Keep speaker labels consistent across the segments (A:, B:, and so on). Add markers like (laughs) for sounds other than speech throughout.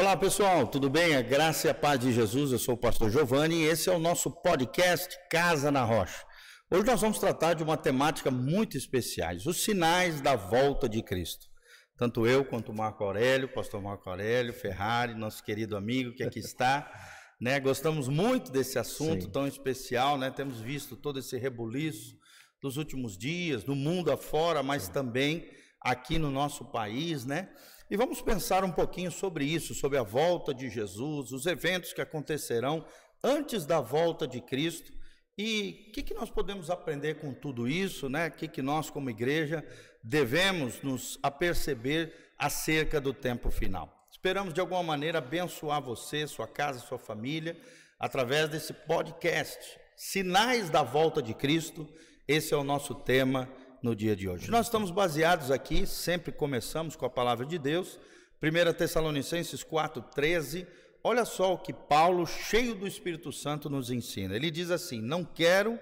A: Olá pessoal, tudo bem? A graça e a paz de Jesus, eu sou o pastor Giovanni e esse é o nosso podcast Casa na Rocha. Hoje nós vamos tratar de uma temática muito especial, os sinais da volta de Cristo. Tanto eu quanto o Marco Aurélio, pastor Marco Aurélio, Ferrari, nosso querido amigo que aqui está, (laughs) né? Gostamos muito desse assunto Sim. tão especial, né? Temos visto todo esse rebuliço dos últimos dias, no mundo afora, mas também aqui no nosso país, né? E vamos pensar um pouquinho sobre isso, sobre a volta de Jesus, os eventos que acontecerão antes da volta de Cristo e o que, que, nós podemos aprender com tudo isso, né? O que, que nós, como igreja, devemos nos aperceber acerca do tempo final. Esperamos de alguma maneira abençoar você, sua casa, sua família, através desse podcast. Sinais da volta de Cristo, esse é o nosso tema no dia de hoje. Nós estamos baseados aqui, sempre começamos com a palavra de Deus, 1 Tessalonicenses 4,13. Olha só o que Paulo, cheio do Espírito Santo, nos ensina. Ele diz assim: Não quero,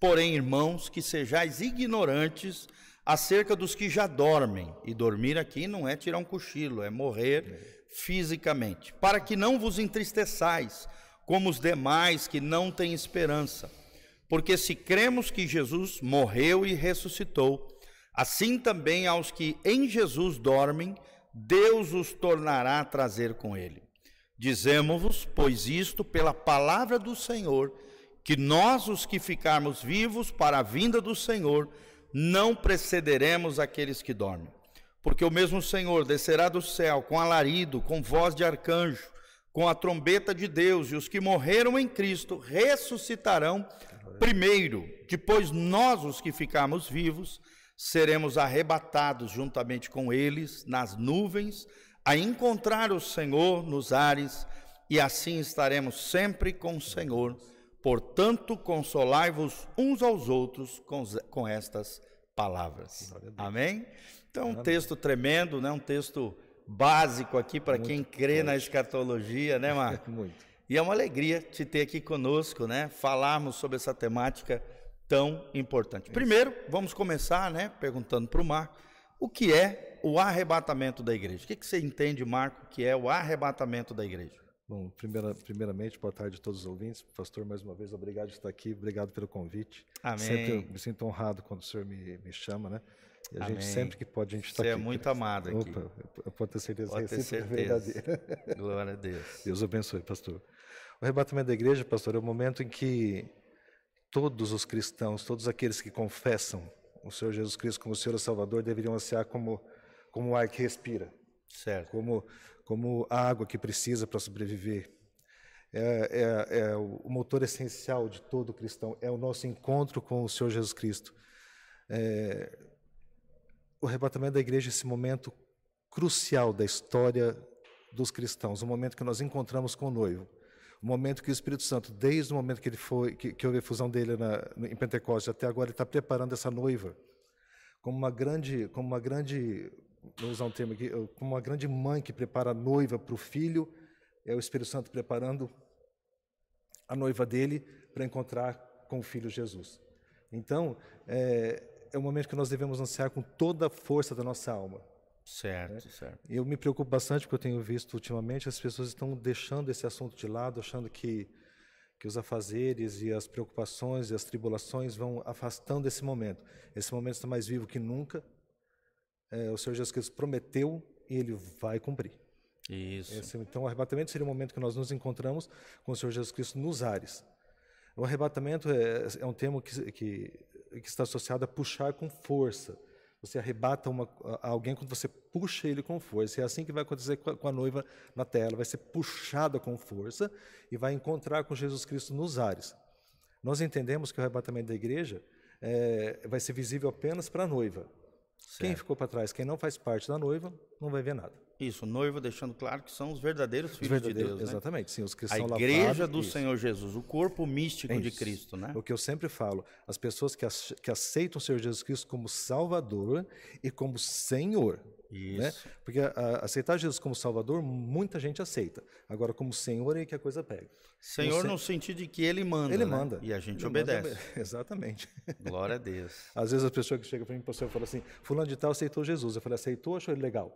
A: porém, irmãos, que sejais ignorantes acerca dos que já dormem. E dormir aqui não é tirar um cochilo, é morrer fisicamente. Para que não vos entristeçais, como os demais que não têm esperança. Porque se cremos que Jesus morreu e ressuscitou, assim também aos que em Jesus dormem, Deus os tornará a trazer com ele. Dizemos-vos, pois isto pela palavra do Senhor, que nós, os que ficarmos vivos para a vinda do Senhor, não precederemos aqueles que dormem. Porque o mesmo Senhor descerá do céu com alarido, com voz de arcanjo, com a trombeta de Deus, e os que morreram em Cristo ressuscitarão Primeiro, depois nós, os que ficarmos vivos, seremos arrebatados juntamente com eles nas nuvens, a encontrar o Senhor nos ares, e assim estaremos sempre com o Senhor. Portanto, consolai-vos uns aos outros com, com estas palavras. Amém? Então, um texto tremendo, né? um texto básico aqui para quem crê forte. na escatologia, né, (laughs) Marco? Muito. E é uma alegria te ter aqui conosco, né? Falarmos sobre essa temática tão importante. Primeiro, vamos começar, né? Perguntando para o Marco o que é o arrebatamento da igreja. O que, que você entende, Marco, que é o arrebatamento da igreja?
B: Bom, primeira, primeiramente, boa tarde a todos os ouvintes. Pastor, mais uma vez, obrigado por estar aqui, obrigado pelo convite.
A: Amém.
B: Sempre me sinto honrado quando o senhor me, me chama, né? E a
A: Amém.
B: gente, sempre que pode, a gente está
A: Você
B: aqui.
A: é muito amado aqui.
B: Opa, eu posso ter certeza
A: Pode
B: que
A: ter
B: é
A: certeza.
B: verdadeira. (laughs)
A: Glória a Deus.
B: Deus abençoe, pastor. O arrebatamento da igreja, pastor, é o momento em que todos os cristãos, todos aqueles que confessam o Senhor Jesus Cristo como Senhor e Salvador, deveriam ansiar como, como o ar que respira,
A: Certo.
B: como, como a água que precisa para sobreviver. É, é, é o motor essencial de todo cristão, é o nosso encontro com o Senhor Jesus Cristo. É, o arrebatamento da igreja é esse momento crucial da história dos cristãos, o momento que nós encontramos com o noivo, o momento que o Espírito Santo, desde o momento que ele foi, que, que houve a fusão dele na, em Pentecostes até agora, ele está preparando essa noiva como uma grande, como uma grande, vou usar um termo aqui, como uma grande mãe que prepara a noiva para o filho, é o Espírito Santo preparando a noiva dele para encontrar com o filho Jesus. Então, é, é o momento que nós devemos ansiar com toda a força da nossa alma.
A: Certo, certo.
B: Eu me preocupo bastante porque eu tenho visto ultimamente as pessoas estão deixando esse assunto de lado, achando que que os afazeres e as preocupações e as tribulações vão afastando esse momento. Esse momento está mais vivo que nunca. É, o Senhor Jesus Cristo prometeu e ele vai cumprir.
A: Isso.
B: Esse, então, o arrebatamento seria o momento que nós nos encontramos com o Senhor Jesus Cristo nos ares. O arrebatamento é, é um termo que, que, que está associado a puxar com força. Você arrebata uma, alguém quando você puxa ele com força. É assim que vai acontecer com a, com a noiva na terra. Ela vai ser puxada com força e vai encontrar com Jesus Cristo nos ares. Nós entendemos que o arrebatamento da igreja é, vai ser visível apenas para a noiva. Quem
A: Certo.
B: ficou para trás, quem não faz parte da noiva, não vai ver nada.
A: Isso, o noivo deixando claro que são os verdadeiros
B: Os
A: filhos de
B: verdadeiros-
A: Deus, né?
B: Exatamente, sim, os que
A: A
B: são
A: igreja
B: lavados,
A: do
B: isso.
A: Senhor Jesus, o corpo místico de
B: Isso.
A: Cristo, né?
B: O que eu sempre falo, as pessoas que, que aceitam o Senhor Jesus Cristo como Salvador e como Senhor. Né?
A: Isso.
B: Porque a- aceitar Jesus como Salvador, muita gente aceita. Agora, como Senhor, é que a coisa pega.
A: Senhor
B: Você-
A: no sentido de que ele manda,
B: Ele
A: né?
B: manda.
A: E a gente
B: Ele manda
A: obedece.
B: obe- (laughs) Exatamente.
A: Glória a Deus.
B: Às vezes as pessoas que chegam para mim, pastor, falam assim, fulano de tal aceitou Jesus. Eu falei, aceitou, achou ele legal?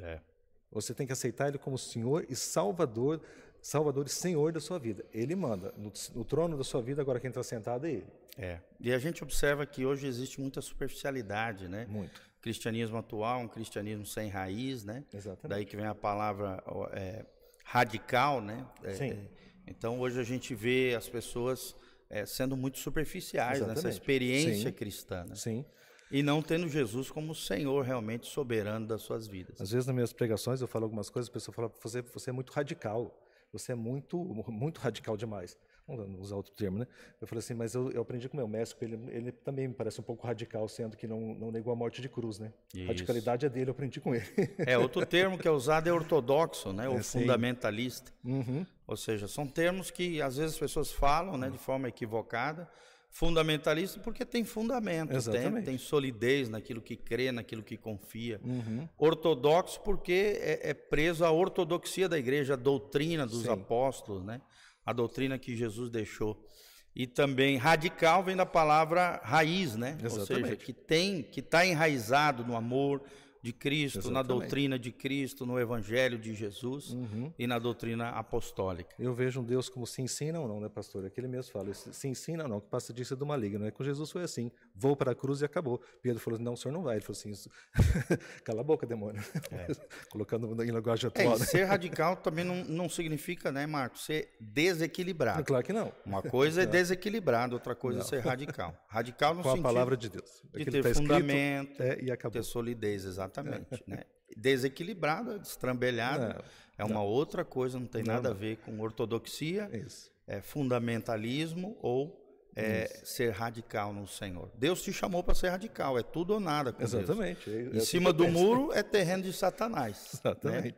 A: É.
B: Você tem que aceitar ele como Senhor e Salvador, Salvador e Senhor da sua vida. Ele manda. No, no trono da sua vida, agora quem está sentado é ele.
A: É. E a gente observa que hoje existe muita superficialidade, né?
B: Muito.
A: Cristianismo atual, um cristianismo sem raiz, né?
B: Exatamente.
A: Daí que vem a palavra é, radical, né? É,
B: Sim.
A: é, então hoje a gente vê as pessoas é, sendo muito superficiais nessa
B: Exatamente.
A: experiência
B: Sim.
A: cristã, né?
B: Sim.
A: E não tendo Jesus como Senhor realmente soberano das suas vidas.
B: Às vezes nas minhas pregações eu falo algumas coisas, a pessoa fala, você, você é muito radical, você é muito, muito radical demais. Vamos usar outro termo, né? Eu falei assim, mas eu, eu aprendi com meu mestre, ele, ele também me parece um pouco radical, sendo que não, não negou a morte de cruz, né?
A: Isso.
B: Radicalidade é dele, eu aprendi com ele.
A: É, outro termo que é usado é ortodoxo, né? (laughs) Ou
B: É, sim.
A: fundamentalista.
B: Uhum.
A: Ou seja, são termos que às vezes as pessoas falam né, de forma equivocada. Fundamentalista porque tem fundamento, tem,
B: Exatamente.
A: tem solidez naquilo que crê, naquilo que confia.
B: Uhum.
A: Ortodoxo porque é, é preso à ortodoxia da igreja, a doutrina dos
B: Sim.
A: apóstolos, né? a doutrina que Jesus deixou. E também radical vem da palavra raiz, né? Ou seja,
B: Exatamente.
A: que tem, que está enraizado no amor de Cristo, na
B: Exatamente.
A: doutrina de Cristo, no evangelho de Jesus
B: Uhum.
A: e na doutrina apostólica.
B: Eu vejo um Deus como se ensina ou não, né, pastor? É que ele mesmo fala, se ensina ou não, que passa disso é do maligno. Né? Com Jesus foi assim, vou para a cruz e acabou. Pedro falou, não, o senhor não vai. Ele falou assim, "Isso- (laughs) cala a boca, demônio. (laughs) Colocando em linguagem
A: É,
B: atual.
A: e
B: né?
A: ser (laughs) radical também não, não significa, né, Marcos, ser desequilibrado.
B: Claro que não.
A: Uma coisa é desequilibrado, outra coisa é ser radical. Radical no
B: Com a
A: sentido
B: palavra de Deus.
A: de ter
B: tá escrito,
A: fundamento,
B: é, e acabou.
A: ter solidez, exatamente. (laughs) Né? Desequilibrado, destrambelhado,
B: Não,
A: é uma outra coisa, não tem
B: Não,
A: nada
B: não.
A: a ver com ortodoxia,
B: Isso.
A: é fundamentalismo ou é, ser radical no Senhor. Deus te chamou para ser radical, é tudo ou nada com Deus.
B: Exatamente. é- é
A: Em cima do muro é terreno de Satanás. (laughs) né?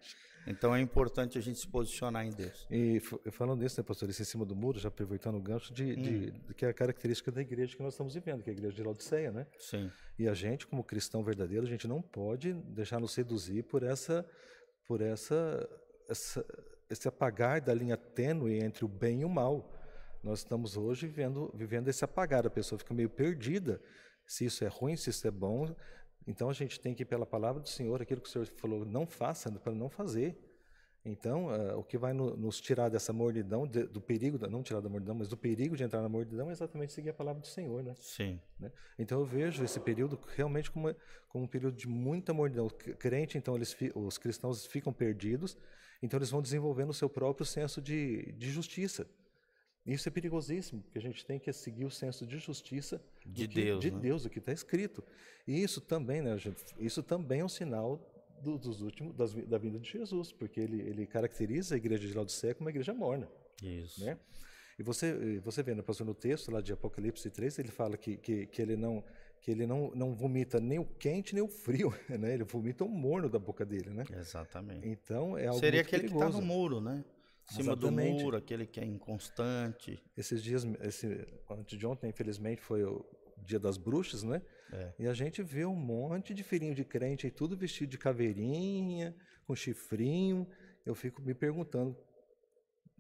A: Então é importante a gente se posicionar em Deus.
B: E falando nisso, né, pastor, isso em cima do muro, já aproveitando o gancho de, de-
A: Hum.
B: de que é a característica da igreja que nós estamos vivendo, que é a igreja de Laodiceia, né?
A: Sim.
B: E a gente, como cristão verdadeiro, a gente não pode deixar nos seduzir por essa, por essa, essa, esse apagar da linha tênue entre o bem e o mal. Nós estamos hoje vivendo, vivendo esse apagar, a pessoa fica meio perdida, se isso é ruim, se isso é bom. Então a gente tem que, pela palavra do Senhor, aquilo que o Senhor falou, não faça, para não fazer. Então, uh, o que vai no, nos tirar dessa mordidão, de, do perigo, não tirar da mordidão, mas do perigo de entrar na mordidão é exatamente seguir a palavra do Senhor, né?
A: Sim.
B: Né? Então, eu vejo esse período realmente como, como um período de muita mordidão. O crente, então, eles, os cristãos ficam perdidos, então eles vão desenvolvendo o seu próprio senso de, de justiça. Isso é perigosíssimo, porque a gente tem que seguir o senso de justiça
A: de
B: que,
A: Deus,
B: de
A: né?
B: Deus, o que está escrito. E isso também, né, gente, isso também é um sinal do, dos últimos das, da vinda de Jesus, porque ele, ele caracteriza a igreja de Laodiceia como uma igreja morna.
A: Isso.
B: Né? E você você vê, né, pastor, no texto lá de Apocalipse 3, ele fala que, que, que ele não que ele não, não vomita nem o quente nem o frio, (laughs) né? Ele vomita o morno da boca dele, né?
A: Exatamente.
B: Então é algo
A: Seria aquele que
B: perigoso.
A: está no muro, né? Cima
B: Exatamente.
A: do muro, aquele que é inconstante.
B: Esses dias, esse, antes de ontem, infelizmente, foi o dia das bruxas, né?
A: É.
B: E a gente vê um monte de filhinho de crente aí, tudo vestido de caveirinha, com chifrinho. Eu fico me perguntando,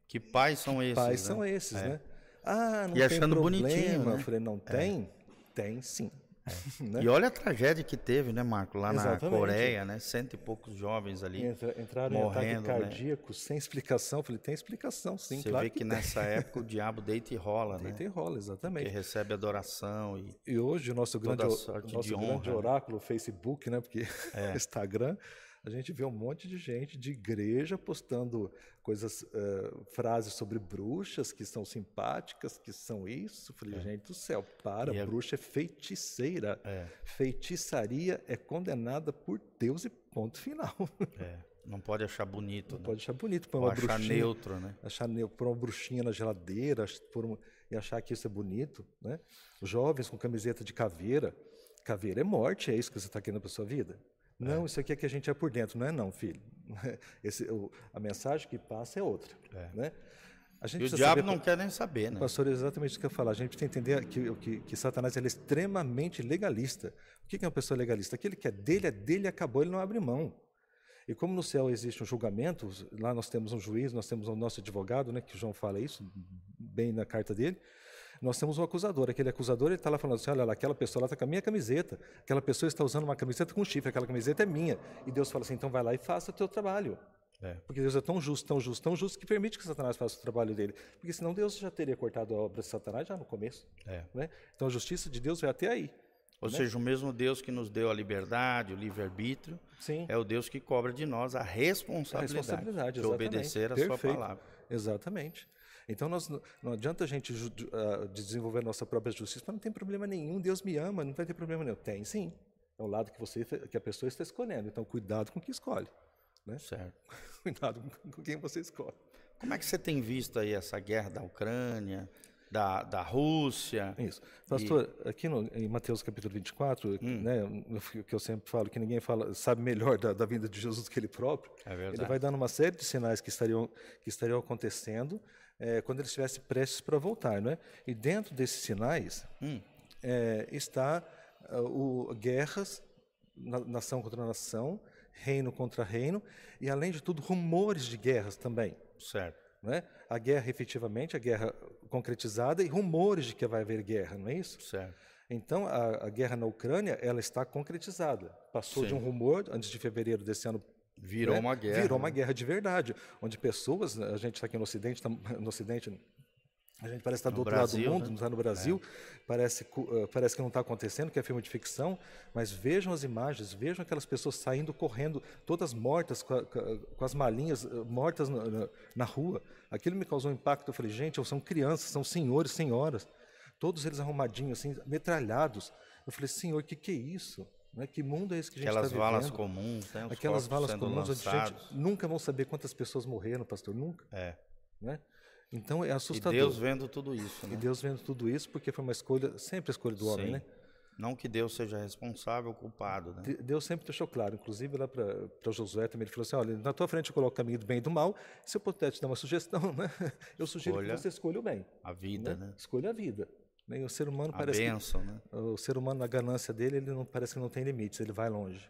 A: Que pais são esses?
B: pais
A: né?
B: são esses,
A: É.
B: né? Ah, não
A: E
B: tem
A: achando
B: problema.
A: bonitinho, né?
B: Eu falei, não tem? Tem sim. (laughs) Né?
A: E olha a tragédia que teve, né, Marco? Lá
B: Exatamente.
A: na Coreia, né? Cento e poucos jovens ali.
B: Entra- Entraram
A: morrendo,
B: em
A: né?
B: ataque cardíaco sem explicação. Eu falei, tem explicação sim,
A: Você
B: claro
A: vê que,
B: tem.
A: nessa (laughs) época o diabo deita e rola, né?
B: Deita e rola,
A: Que
B: exatamente.
A: recebe adoração e
B: E hoje o nosso grande, nosso
A: de
B: grande
A: honra, né?
B: oráculo, o Facebook, né? Porque
A: É. (laughs)
B: Instagram, a gente vê um monte de gente de igreja postando coisas, eh, frases sobre bruxas que são simpáticas, que são isso. Eu Falei, gente do céu, para,
A: É. E
B: bruxa é feiticeira.
A: É.
B: Feitiçaria é condenada por Deus e ponto final.
A: é, não pode achar bonito, né?
B: Pode achar bonito, põe
A: Ou
B: uma
A: achar
B: bruxinha,
A: neutro, né?
B: achar neu- pôr uma bruxinha na geladeira pôr um- e achar que isso é bonito, né? Jovens com camiseta de caveira, caveira é morte, é isso que você está querendo para sua vida? Não, isso aqui é que a gente é por dentro, não é não, filho. (laughs) Esse, o- a mensagem que passa é outra, né? A gente
A: E o diabo
B: saber
A: não quer nem saber, né?
B: Pastor, é exatamente isso que eu ia falar. A gente precisa entender que, que, que Satanás é extremamente legalista. O que é uma pessoa legalista? Aquele que é dele, é dele acabou, ele não abre mão. E como no céu existe um julgamento, lá nós temos um juiz, nós temos o nosso advogado, né, que João fala isso, bem na carta dele, nós temos um acusador. Aquele acusador está lá falando assim: olha lá, aquela pessoa está com a minha camiseta, aquela pessoa está usando uma camiseta com chifre, aquela camiseta é minha. E Deus fala assim: então vai lá e faça o teu trabalho.
A: É.
B: Porque Deus é tão justo, tão justo, tão justo que permite que Satanás faça o trabalho dele. Porque senão Deus já teria cortado a obra de Satanás já no começo.
A: É.
B: Né? Então a justiça de Deus vai até aí.
A: Ou seja, o mesmo Deus que nos deu a liberdade, o livre-arbítrio, é o Deus que cobra de nós a
B: A
A: responsabilidade,
B: responsabilidade,
A: de obedecer a
B: Perfeito.
A: sua palavra.
B: Exatamente. Então nós, não- adianta a gente ah, desenvolver nossa própria justiça, mas não tem problema nenhum, Deus me ama, não vai ter problema nenhum. Tem sim. É o lado que você que a pessoa está escolhendo. Então cuidado com o que escolhe. Né?
A: Certo. (laughs)
B: Cuidado com- quem você escolhe.
A: Como é que você tem visto aí essa guerra da Ucrânia, da, da Rússia?
B: Isso. Pastor, aqui no, em Mateus capítulo 24,
A: Hum.
B: né, que eu sempre falo, que ninguém fala, sabe melhor da, da vinda de Jesus do que ele próprio,
A: É
B: ele vai dando uma série de sinais que estariam, que estariam acontecendo eh, quando ele estivesse prestes para voltar. Né? E dentro desses sinais
A: Hum.
B: eh, está ah, o, guerras, na- nação contra nação, reino contra reino, e além de tudo, rumores de guerras também
A: Certo.
B: né? A guerra, efetivamente, a guerra concretizada e rumores de que vai haver guerra, não é isso?
A: Certo.
B: Então, a, a guerra na Ucrânia, ela está concretizada. Passou de
A: Sim.
B: um rumor, antes de fevereiro desse ano,
A: Virou
B: né?
A: uma guerra.
B: Virou uma
A: né?
B: guerra de verdade, onde pessoas, a gente está aqui no Ocidente, tá- (laughs) no Ocidente, a gente parece estar do
A: No
B: outro lado
A: Brasil,
B: do mundo,
A: né?
B: não está no Brasil, parece, cu- eh, parece que não está acontecendo, que é filme de ficção, mas vejam as imagens, vejam aquelas pessoas saindo correndo, todas mortas, com, a- com as malinhas eh, mortas na, na- na rua. Aquilo me causou um impacto. Eu falei, gente, são crianças, são senhores, senhoras, todos eles arrumadinhos, assim, metralhados. Eu falei, senhor, o que, que é isso? Né? Que mundo é esse que a gente está
A: Aquelas
B: vivendo?
A: valas comuns, né? Os
B: Aquelas valas comuns, onde a gente nunca vão saber quantas pessoas morreram, pastor, nunca.
A: É.
B: Né? Então é
A: E
B: assustador.
A: Deus vendo tudo isso,
B: E
A: né?
B: Deus vendo tudo isso, porque foi uma escolha, sempre a escolha do homem,
A: Sim.
B: né?
A: Não que Deus seja responsável, culpado, né?
B: De- Deus sempre deixou claro, inclusive lá para Josué também, ele falou assim, olha, na tua frente eu coloco o caminho do bem e do mal, se eu puder te dar uma sugestão, (laughs) né? eu sugiro
A: Escolha
B: que você escolha o bem.
A: A vida,
B: né?
A: né?
B: Escolha a vida. Né? E o ser humano
A: A
B: parece que,
A: bênção, né?
B: o ser humano na ganância dele, ele não parece que não tem limites, ele vai longe.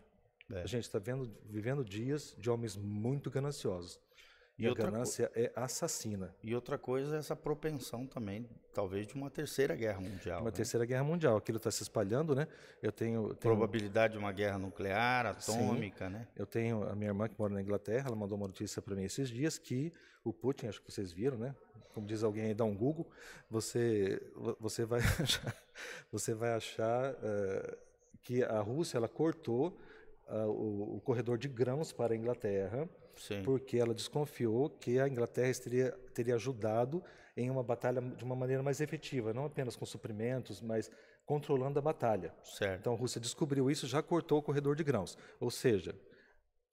A: É.
B: A gente está vendo, vivendo dias de homens muito gananciosos. E, a ganância é assassina.
A: E outra coisa é essa propensão também, talvez, de uma terceira guerra mundial.
B: Uma
A: né?
B: terceira guerra mundial. Aquilo está se espalhando, né? Eu tenho, tenho...
A: Probabilidade de uma guerra nuclear, atômica,
B: Sim.
A: né?
B: Eu tenho a minha irmã que mora na Inglaterra, ela mandou uma notícia para mim esses dias que o Putin, acho que vocês viram, né? Como diz alguém aí, dá um Google, você, você vai (laughs) achar, você vai achar uh, que a Rússia ela cortou uh, o, o corredor de grãos para a Inglaterra
A: Sim.
B: porque ela desconfiou que a Inglaterra teria, teria ajudado em uma batalha de uma maneira mais efetiva, não apenas com suprimentos, mas controlando a batalha.
A: Certo.
B: Então a Rússia descobriu isso, já cortou o corredor de grãos, ou seja,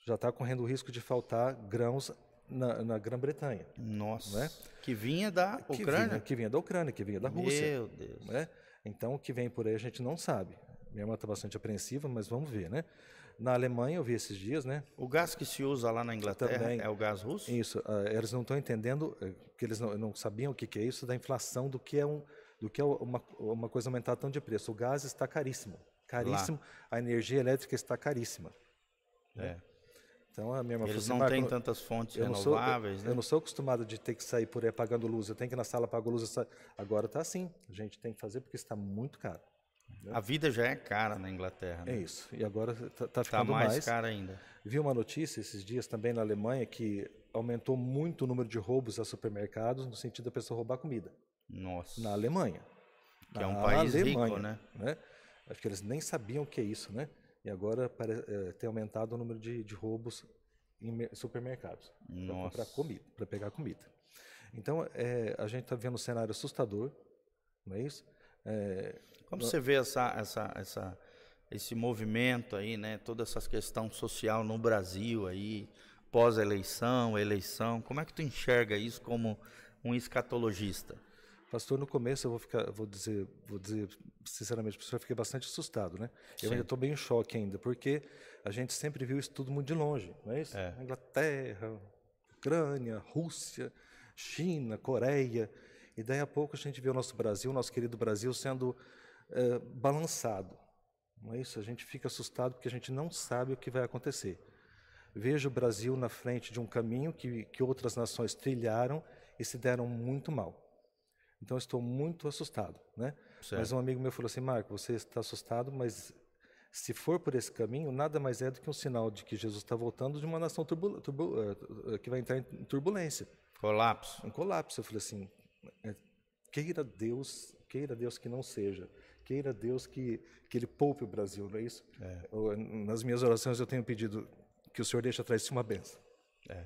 B: já está correndo o risco de faltar grãos na, na Grã-Bretanha.
A: Nossa.
B: Né?
A: Que vinha da
B: que
A: Ucrânia?
B: Vinha, que vinha da Ucrânia, que vinha da Rússia.
A: Meu Deus.
B: Né? Então o que vem por aí a gente não sabe. Minha irmã está bastante apreensiva, mas vamos ver, né? Na Alemanha, eu vi esses dias, né?
A: O gás que se usa lá na Inglaterra
B: Também.
A: é o gás russo?
B: Isso, uh, eles não estão entendendo, uh, que eles não, não, sabiam o que, que, é isso da inflação, do que é, um, do que é uma, uma coisa aumentar tão de preço. O gás está caríssimo, caríssimo, lá. a energia elétrica está caríssima.
A: É.
B: Então a minha irmã
A: Eles
B: falou
A: não
B: assim,
A: têm tantas fontes
B: eu
A: renováveis,
B: sou,
A: né?
B: Eu não sou acostumado de ter que sair por aí apagando luz, eu tenho que ir na sala apagar luz. Agora está assim, a gente tem que fazer porque está muito caro.
A: A vida já é cara na Inglaterra. Né?
B: É isso. E agora está tá
A: Tá
B: ficando
A: mais,
B: mais.
A: cara ainda.
B: Vi uma notícia esses dias também na Alemanha que aumentou muito o número de roubos a supermercados no sentido da pessoa roubar comida.
A: Nossa.
B: Na Alemanha.
A: Que é um
B: Na
A: país
B: Alemanha,
A: rico, né?
B: né? Acho que eles nem sabiam o que é isso, né? E agora é, tem aumentado o número de, de roubos em me- supermercados para comida, para pegar comida. Então é, a gente está vendo um cenário assustador, não é isso? É,
A: Como você vê essa, essa, essa, esse movimento aí, né? Toda essa questão social no Brasil aí, pós-eleição, eleição. Como é que tu enxerga isso como um escatologista?
B: Pastor, no começo eu vou ficar, vou dizer, vou dizer sinceramente, professor, eu fiquei bastante assustado, né? Eu
A: Sim.
B: ainda estou bem em choque ainda, porque a gente sempre viu isso tudo muito de longe, não é isso?
A: É.
B: Inglaterra, Ucrânia, Rússia, China, Coreia, e daí a pouco a gente vê o nosso Brasil, o nosso querido Brasil, sendo eh, balançado, não é isso? A gente fica assustado porque a gente não sabe o que vai acontecer. Vejo o Brasil na frente de um caminho que, que outras nações trilharam e se deram muito mal. Então estou muito assustado, né?
A: Certo.
B: Mas um amigo meu falou assim, Marco, você está assustado, mas se for por esse caminho, nada mais é do que um sinal de que Jesus está voltando de uma nação turbu- turbu- eh, eh, que vai entrar em turbulência,
A: Colapso.
B: um colapso. Eu falei assim, eh, queira Deus, queira Deus que não seja, queira Deus que, que Ele poupe o Brasil, não é isso? Eu, nas minhas orações eu tenho pedido que o Senhor deixe atrás de si uma benção.
A: É.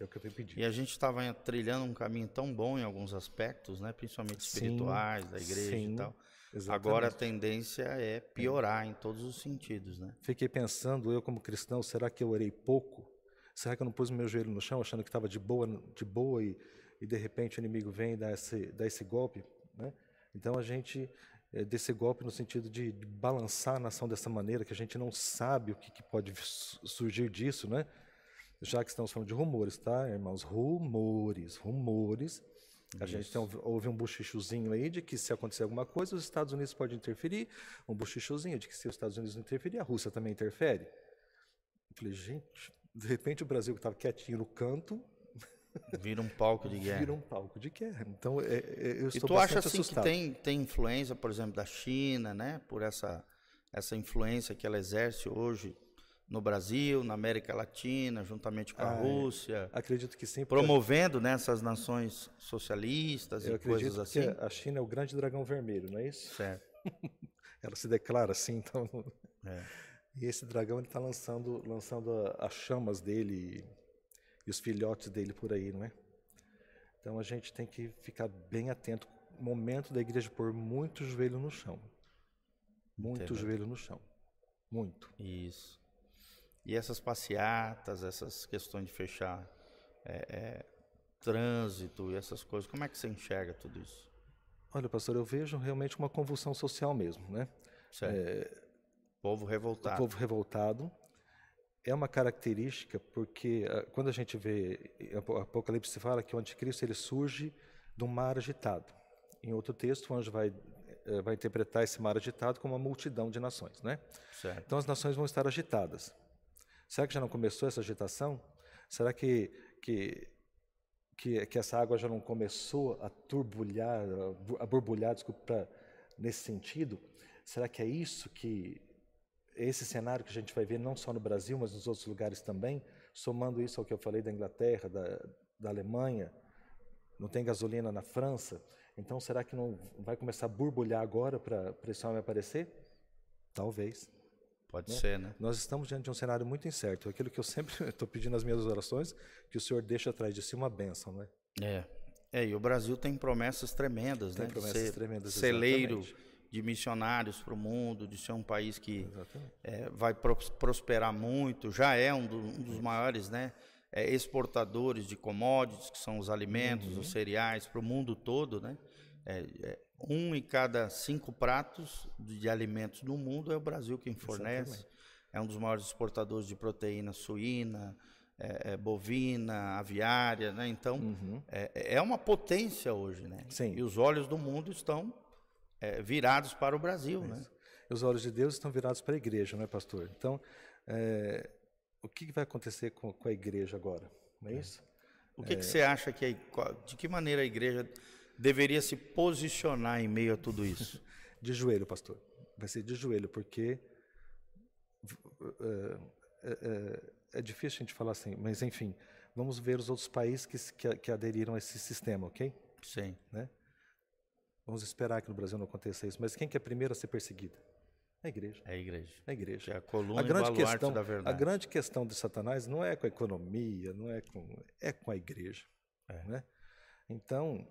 B: É o que eu tenho pedido.
A: E a gente estava trilhando um caminho tão bom em alguns aspectos, né? Principalmente
B: Sim,
A: espirituais, da igreja
B: sim,
A: e tal.
B: exatamente.
A: Agora a tendência é piorar em todos os sentidos, né?
B: Fiquei pensando, eu como cristão, será que eu orei pouco? Será que eu não pus meu joelho no chão, achando que estava de boa, de boa e, e de repente o inimigo vem e dá esse, dá esse golpe? Né? Então a gente, eh, desse golpe no sentido de, de balançar a nação dessa maneira, que a gente não sabe o que, que pode su- surgir disso, né? Já que estamos falando de rumores, tá, irmãos? Rumores, rumores. A gente tem, houve um bochichozinho aí de que se acontecer alguma coisa, os Estados Unidos podem interferir. Um bochichozinho de que se os Estados Unidos não interferir, a Rússia também interfere. Eu falei, gente, de repente o Brasil que estava quietinho no canto (laughs)
A: Vira um palco de guerra.
B: vira um palco de guerra. Então, é, é, eu
A: E
B: estou
A: tu acha assim
B: assustado.
A: que tem, tem influência, por exemplo, da China, né? Por essa, essa influência que ela exerce hoje no Brasil, na América Latina, juntamente com a
B: Ah, é.
A: Rússia,
B: Acredito que sim,
A: promovendo né, essas nações socialistas
B: eu
A: e coisas assim.
B: que a China é o grande dragão vermelho, não é isso?
A: Certo. (laughs)
B: Ela se declara assim, então...
A: É.
B: E esse dragão está lançando, lançando as chamas dele e os filhotes dele por aí, não é? Então a gente tem que ficar bem atento. Momento da igreja pôr muito joelho no chão. Muito
A: Entendo.
B: joelho no chão. Muito.
A: Isso. E essas passeatas, essas questões de fechar é, é, trânsito e essas coisas, como é que você enxerga tudo isso?
B: Olha, pastor, eu vejo realmente uma convulsão social mesmo, né?
A: Certo. Povo
B: O
A: revoltado.
B: povo revoltado é uma característica porque ah, quando a gente vê Apo- Apocalipse se fala que o anticristo ele surge de um mar agitado. Em outro texto, o anjo vai eh, vai interpretar esse mar agitado como uma multidão de nações, né?
A: Certo.
B: Então as nações vão estar agitadas. Será que já não começou essa agitação? Será que que que, que essa água já não começou a turbulhar, a borbulhar, desculpa, nesse sentido? Será que é isso que esse cenário que a gente vai ver não só no Brasil, mas nos outros lugares também, somando isso ao que eu falei da Inglaterra, da, da Alemanha, não tem gasolina na França, então será que não vai começar a borbulhar agora para esse homem aparecer? Talvez.
A: Pode né? ser, né?
B: Nós estamos diante de um cenário muito incerto. Aquilo que eu sempre (laughs) estou pedindo nas minhas orações, que o Senhor deixe atrás de si uma bênção, né?
A: É. É, e o Brasil tem promessas tremendas,
B: tem
A: né?
B: Promessas ser tremendas,
A: celeiro de missionários para o mundo, de ser um país que é, vai prosperar muito, já é um, do, um dos maiores, né? É, exportadores de commodities, que são os alimentos, uhum. os cereais, para o mundo todo, né? É, é, um em cada cinco pratos de, alimentos no mundo é o Brasil quem fornece. Exatamente. É um dos maiores exportadores de proteína suína, é, é, bovina, aviária, né? Então uhum. é, é, uma potência hoje, né?
B: Sim.
A: E os olhos do mundo estão é, virados para o Brasil, né?
B: Os olhos de Deus estão virados para a igreja, não é, pastor? Então, é, o que vai acontecer com, com, a igreja agora? Não é, é. isso?
A: O que, que você acha que de que maneira a igreja deveria se posicionar em meio a tudo isso? (laughs)
B: de joelho, pastor. Vai ser de joelho, porque é, é, é, difícil a gente falar assim, mas enfim, vamos ver os outros países que, que, que aderiram a esse sistema, ok?
A: Sim.
B: Né? Vamos esperar que no Brasil não aconteça isso. Mas quem que é primeiro a ser perseguida? A igreja.
A: É a igreja.
B: É a igreja.
A: é a coluna a grande questão, da verdade.
B: A grande questão de Satanás não é com a economia, não é com é com a igreja, é. né? Então,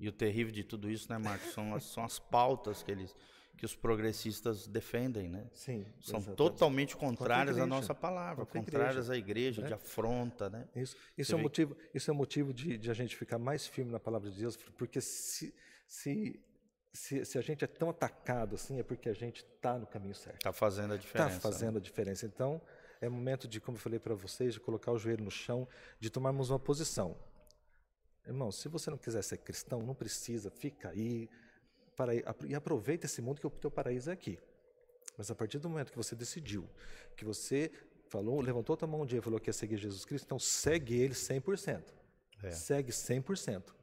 A: e o terrível de tudo isso, né, Marcos, são as, são as pautas que eles que os progressistas defendem, né?
B: Sim.
A: São exatamente. totalmente contrárias à nossa palavra, contrárias à igreja, né? de afronta, né?
B: Isso, isso é um motivo, isso é motivo de, de, a gente ficar mais firme na palavra de Deus, porque se, se, se, se a gente é tão atacado assim, é porque a gente está no caminho certo.
A: Está fazendo a
B: tá
A: diferença.
B: Está fazendo né? a diferença. Então, é momento de, como eu falei para vocês, de colocar o joelho no chão, de tomarmos uma posição. Irmão, se você não quiser ser cristão, não precisa, fica aí para, e aproveita esse mundo que o teu paraíso é aqui. Mas a partir do momento que você decidiu, que você falou, levantou a mão um dia e falou que ia seguir Jesus Cristo, então segue ele 100%. É. Segue 100%.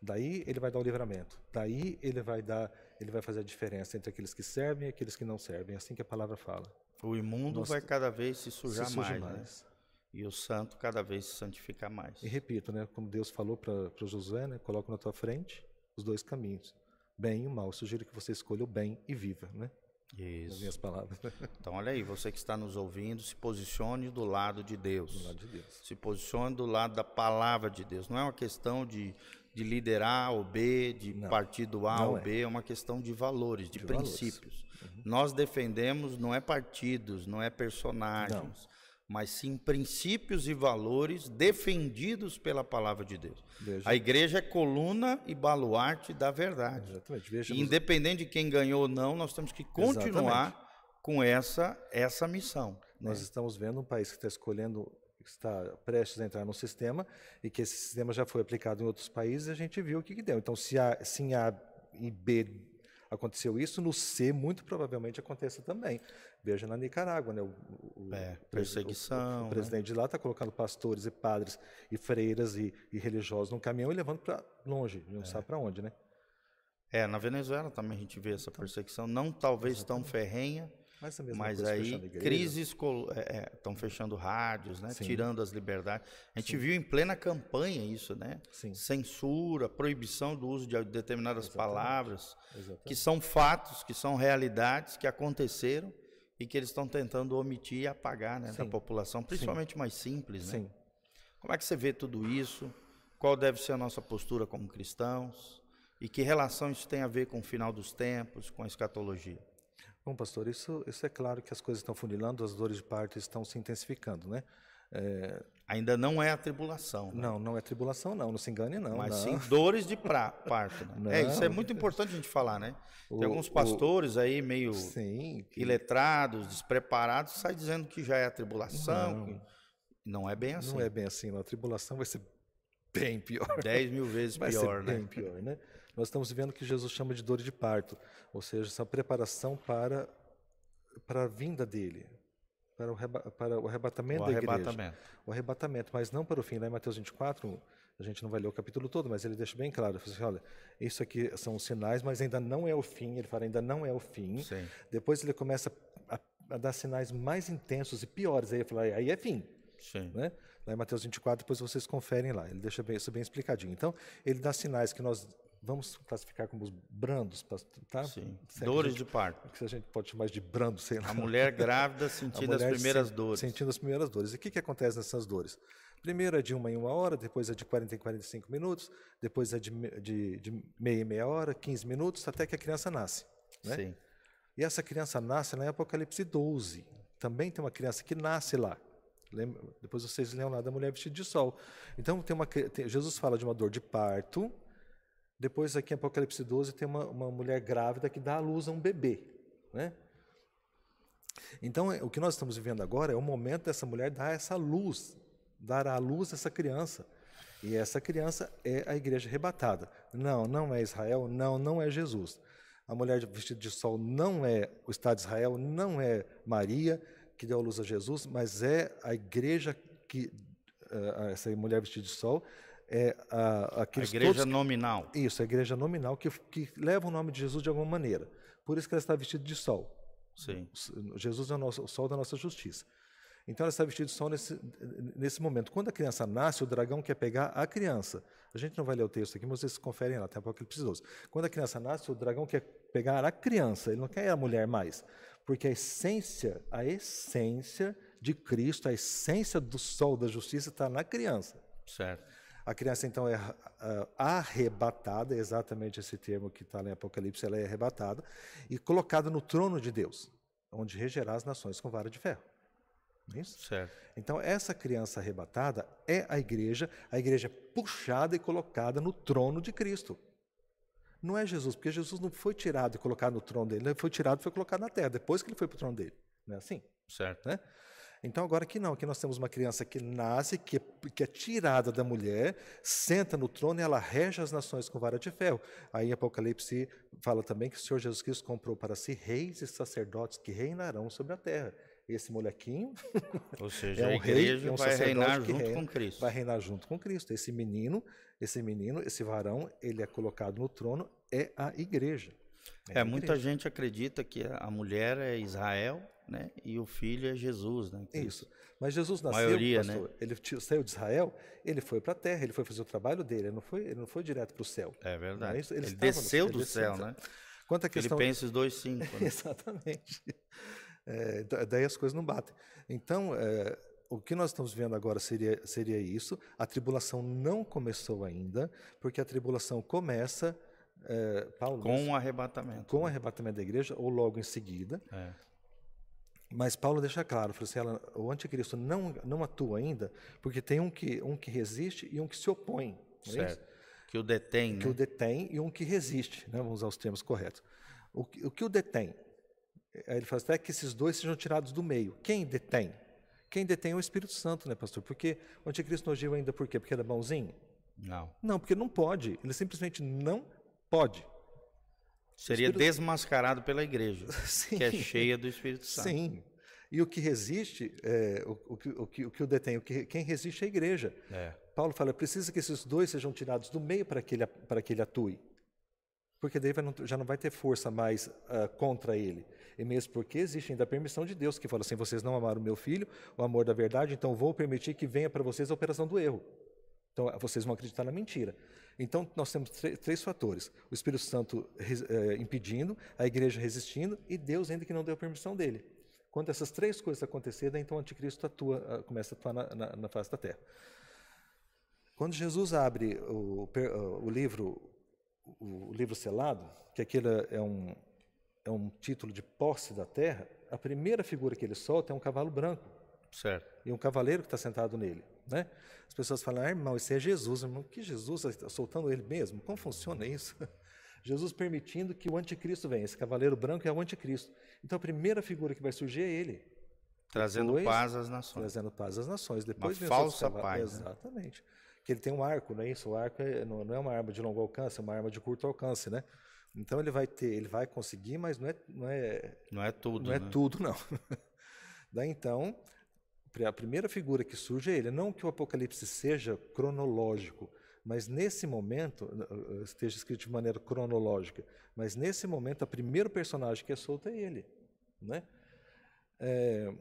B: Daí ele vai dar o livramento. Daí ele vai dar, ele vai fazer a diferença entre aqueles que servem e aqueles que não servem. É assim que a palavra fala.
A: O imundo Nossa, vai cada vez se sujar se mais, mais. Né? E o santo cada vez se santificar mais.
B: E repito, né, como Deus falou para Josué, né, coloca na tua frente os dois caminhos, bem e o mal. Eu sugiro que você escolha o bem e viva, né?
A: Isso. As
B: minhas palavras. (laughs)
A: Então, olha aí, você que está nos ouvindo, se posicione do lado de Deus.
B: Do lado de Deus.
A: Se posicione do lado da palavra de Deus. Não é uma questão de de liderar ou B, de não, partido A ou é. B, é uma questão de valores, de, de princípios. Valores. Uhum. Nós defendemos não é partidos, não é personagens, não. Mas sim princípios e valores defendidos pela palavra de Deus. Veja. A igreja é coluna e baluarte da verdade.
B: Exatamente. Veja
A: Independente de quem ganhou ou não, nós temos que continuar Exatamente. com essa essa missão.
B: Nós né? estamos vendo um país que está escolhendo está prestes a entrar no sistema e que esse sistema já foi aplicado em outros países, a gente viu o que, que deu. Então, se, a, se em A e B aconteceu isso, no C muito provavelmente aconteça também. Veja na Nicarágua, né? O,
A: o é, perseguição.
B: O, o, o presidente né? de lá está colocando pastores e padres e freiras e, e religiosos num caminhão e levando para longe, não é. sabe para onde, né?
A: É, na Venezuela também a gente vê essa perseguição, não talvez Exatamente. tão ferrenha, mas,
B: Mas
A: aí crises estão é, é, fechando rádios, né? tirando as liberdades. A gente Sim. viu em plena campanha isso, né?
B: Sim.
A: Censura, proibição do uso de determinadas
B: Exatamente.
A: palavras,
B: Exatamente.
A: que são fatos, que são realidades que aconteceram e que eles estão tentando omitir e apagar né, da população, principalmente
B: Sim.
A: mais simples.
B: Né?
A: Como é que você vê tudo isso? Qual deve ser a nossa postura como cristãos? E que relação isso tem a ver com o final dos tempos, com a escatologia?
B: Bom, pastor, isso, isso é claro que as coisas estão funilando, as dores de parto estão se intensificando, né?
A: É... Ainda não é a tribulação. Né?
B: Não, não é tribulação, não. Não se engane, não.
A: Mas
B: não.
A: sim dores de pra, parto. Né? Não, é, isso é muito importante a gente falar, né? Tem o, alguns pastores o... aí meio
B: sim,
A: que... iletrados, despreparados, sai dizendo que já é a tribulação. Não, não é bem assim.
B: Não é bem assim. Não. A tribulação vai ser bem pior.
A: Dez mil vezes
B: vai
A: pior,
B: ser né? Bem pior, né? Nós estamos vendo que Jesus chama de dor de parto, ou seja, essa preparação para, para a vinda dele, para o, para o arrebatamento o da
A: arrebatamento.
B: igreja. O arrebatamento, mas não para o fim. Lá em Mateus 24, A gente não vai ler o capítulo todo, mas ele deixa bem claro. Ele assim, olha, isso aqui são os sinais, mas ainda não é o fim. Ele fala, ainda não é o fim.
A: Sim.
B: Depois ele começa a, a dar sinais mais intensos e piores. Aí ele fala, aí é fim.
A: Sim.
B: Né? Lá em Mateus 24, depois vocês conferem lá. Ele deixa bem, isso bem explicadinho. Então, ele dá sinais que nós vamos classificar como brandos, tá?
A: Sim. Dores gente, de parto.
B: Que a gente pode chamar de brando, sei lá.
A: A mulher grávida sentindo mulher as primeiras
B: se,
A: dores.
B: Sentindo as primeiras dores. E o que, que acontece nessas dores? Primeiro é de uma em uma hora, depois é de 40 em 45 minutos, depois é de, de, de meia em meia hora, 15 minutos, até que a criança nasce. Né? Sim. E essa criança nasce em Apocalipse 12. Também tem uma criança que nasce lá. Lembra? Depois vocês lembram lá da mulher vestida de sol. Então tem uma, tem, Jesus fala de uma dor de parto, depois, aqui em Apocalipse 12, tem uma, uma mulher grávida que dá à luz a um bebê. Né? Então, o que nós estamos vivendo agora é o momento dessa mulher dar essa luz, dar à luz essa criança. E essa criança é a igreja arrebatada. Não, não é Israel, não, não é Jesus. A mulher vestida de sol não é o Estado de Israel, não é Maria que deu a luz a Jesus, mas é a igreja que uh, essa mulher vestida de sol é, a,
A: a igreja nominal.
B: Isso, a igreja nominal que, que leva o nome de Jesus de alguma maneira. Por isso que ela está vestida de sol.
A: Sim.
B: Jesus é o, nosso, o sol da nossa justiça. Então ela está vestida de sol nesse, nesse momento. Quando a criança nasce, o dragão quer pegar a criança. A gente não vai ler o texto aqui, mas vocês conferem lá, tem Apocalipse 12. Quando a criança nasce, o dragão quer pegar a criança, ele não quer a mulher mais. Porque a essência, a essência de Cristo, a essência do sol da justiça está na criança.
A: Certo.
B: A criança, então, é uh, arrebatada, é exatamente esse termo que está em Apocalipse, ela é arrebatada, e colocada no trono de Deus, onde regerá as nações com vara de ferro.
A: É isso? Certo.
B: Então, essa criança arrebatada é a igreja, a igreja puxada e colocada no trono de Cristo. Não é Jesus, porque Jesus não foi tirado e colocado no trono dele, ele foi tirado e foi colocado na terra, depois que ele foi para o trono dele. Não é assim?
A: Certo.
B: Né? Então agora aqui não, aqui nós temos uma criança que nasce, que, que é tirada da mulher, senta no trono e ela rege as nações com vara de ferro. Aí Apocalipse fala também que o Senhor Jesus Cristo comprou para si reis e sacerdotes que reinarão sobre a terra. Esse molequinho, (laughs)
A: ou seja, é um a rei, é um vai reinar junto reina, com Cristo.
B: Vai reinar junto com Cristo. Esse menino, esse menino, esse varão, ele é colocado no trono, é a igreja.
A: É, é muita gente acredita que a mulher é Israel né? E o filho é Jesus, né?
B: Que Isso. Mas Jesus nasceu,
A: maioria, pastor,
B: né? ele saiu de Israel, ele foi para a terra, ele foi fazer o trabalho dele, ele não foi, ele não foi direto para o céu.
A: É verdade. É ele, ele desceu no, do ele céu, né?
B: Quanto à questão
A: Filipenses 2:5. Né? (laughs)
B: Exatamente. É, daí as coisas não batem. Então, é, o que nós estamos vendo agora seria, seria isso. A tribulação não começou ainda, porque a tribulação começa é,
A: Paulo, com o arrebatamento.
B: Com o arrebatamento da igreja, ou logo em seguida. É. Mas Paulo deixa claro, assim, ela, o anticristo não, não atua ainda, porque tem um que, um que resiste e um que se opõe.
A: É certo. É que o detém.
B: Que
A: né?
B: o detém e um que resiste, né? vamos usar os termos corretos. O, o que o detém? Ele fala até que esses dois sejam tirados do meio. Quem detém? Quem detém é o Espírito Santo, né, pastor? Porque o anticristo não agiu ainda por quê? Porque ele é bonzinho?
A: Não.
B: Não, porque não pode. Ele simplesmente não pode.
A: Seria Espírito... desmascarado pela igreja, (laughs) Sim. que é cheia do Espírito Santo.
B: Sim. E o que resiste, é, o, o, o, que, o que o detém, o que, quem resiste é a igreja.
A: É.
B: Paulo fala, precisa que esses dois sejam tirados do meio para que ele, para que ele atue. Porque daí já não vai ter força mais uh, contra ele. E mesmo porque existe ainda a permissão de Deus, que fala assim, vocês não amaram meu filho, o amor da verdade, então vou permitir que venha para vocês a operação do erro. Então, vocês vão acreditar na mentira. Então, nós temos três fatores: o Espírito Santo é, impedindo, a igreja resistindo e Deus ainda que não deu permissão dele. Quando essas três coisas acontecerem, então o anticristo atua, ah, começa a atuar na, na, na face da terra. Quando Jesus abre o, o livro, o livro selado, que aquele é um, é um título de posse da terra, a primeira figura que ele solta é um cavalo branco.
A: Certo.
B: E um cavaleiro que está sentado nele. Né? As pessoas falam, ah, irmão, isso é Jesus. Irmão, que Jesus está soltando ele mesmo? Como funciona isso? (laughs) Jesus permitindo que o anticristo venha. Esse cavaleiro branco é o anticristo. Então a primeira figura que vai surgir é ele.
A: Trazendo Depois, paz às nações.
B: Trazendo paz às nações. Depois
A: uma falsa paz.
B: Exatamente. Né? Que ele tem um arco, não é isso? O arco é, não, não, é uma arma de longo alcance, é uma arma de curto alcance, né? Então ele vai ter, ele vai conseguir, mas não é, não é,
A: não é tudo,
B: não é
A: né?
B: tudo não. (laughs) Daí então a primeira figura que surge é ele. Não que o Apocalipse seja cronológico, Mas nesse momento, esteja escrito de maneira cronológica, mas nesse momento, o primeiro personagem que é solto é ele. Né? É,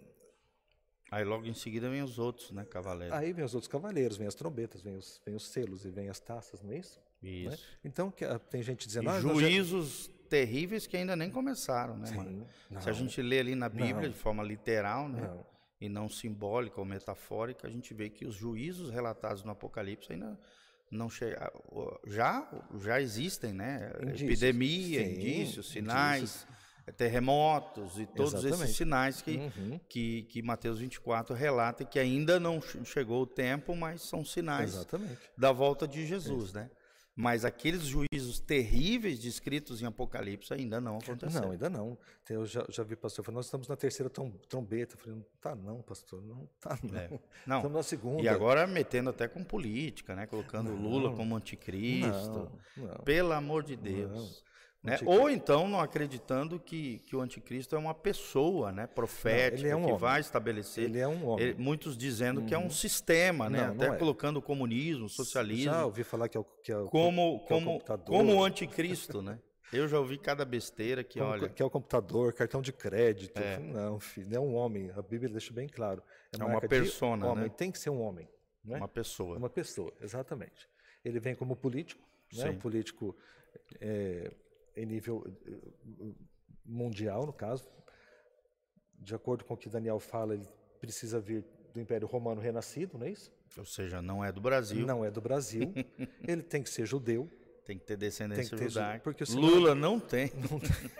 A: Aí logo em seguida vem os outros, né, cavaleiros.
B: Aí vem os outros cavaleiros, vem as trombetas, vem os, vem os selos e vem as taças, não é isso?
A: Isso. Né?
B: Então que, ah, tem gente dizendo...
A: Ah, juízos já... terríveis que ainda nem começaram, né? Sim, Se a gente lê ali na Bíblia não. de forma literal, né? Não. E não simbólica ou metafórica, a gente vê que os juízos relatados no Apocalipse ainda não chegam. Já, já existem, né? Indícios. Epidemia, Sim, indícios, sinais. Indícios terremotos e todos Exatamente. esses sinais que, uhum. que, que Mateus 24 relata que ainda não chegou o tempo, mas são sinais Exatamente. da volta de Jesus, Isso. né? Mas aqueles juízos terríveis descritos em Apocalipse ainda não aconteceram.
B: Não, ainda não. Eu já, já vi pastor falando, nós estamos na terceira trombeta. Eu falei, não tá não, pastor, não tá não. É. não. Estamos na segunda.
A: E agora metendo até com política, né? Colocando não, Lula como anticristo. Não, Pelo amor de Deus. Né? Ou então não acreditando que, que o anticristo é uma pessoa né? profética não, é um que homem. vai estabelecer.
B: Ele é um homem. Ele,
A: muitos dizendo uhum. que é um uhum. sistema, né? Não, até não é. colocando o comunismo, o socialismo. Já
B: ouvi falar que é o, que é o,
A: como, que como, é o como o anticristo, né? Eu já ouvi cada besteira que,
B: como,
A: olha...
B: Que é o computador, cartão de crédito. É. Não, filho, é um homem. A Bíblia deixa bem claro.
A: É, é uma persona,
B: homem.
A: né?
B: Tem que ser um homem. Né?
A: Uma pessoa.
B: Uma pessoa, exatamente. Ele vem como político, né? um político é, em nível eh, mundial, no caso. De acordo com o que Daniel fala, ele precisa vir do Império Romano renascido, não é isso?
A: Ou seja, não é do Brasil.
B: Não é do Brasil. (laughs) ele tem que ser judeu.
A: Tem que ter descendência que ter judaica.
B: Porque
A: Lula não tem. (laughs) Não tem.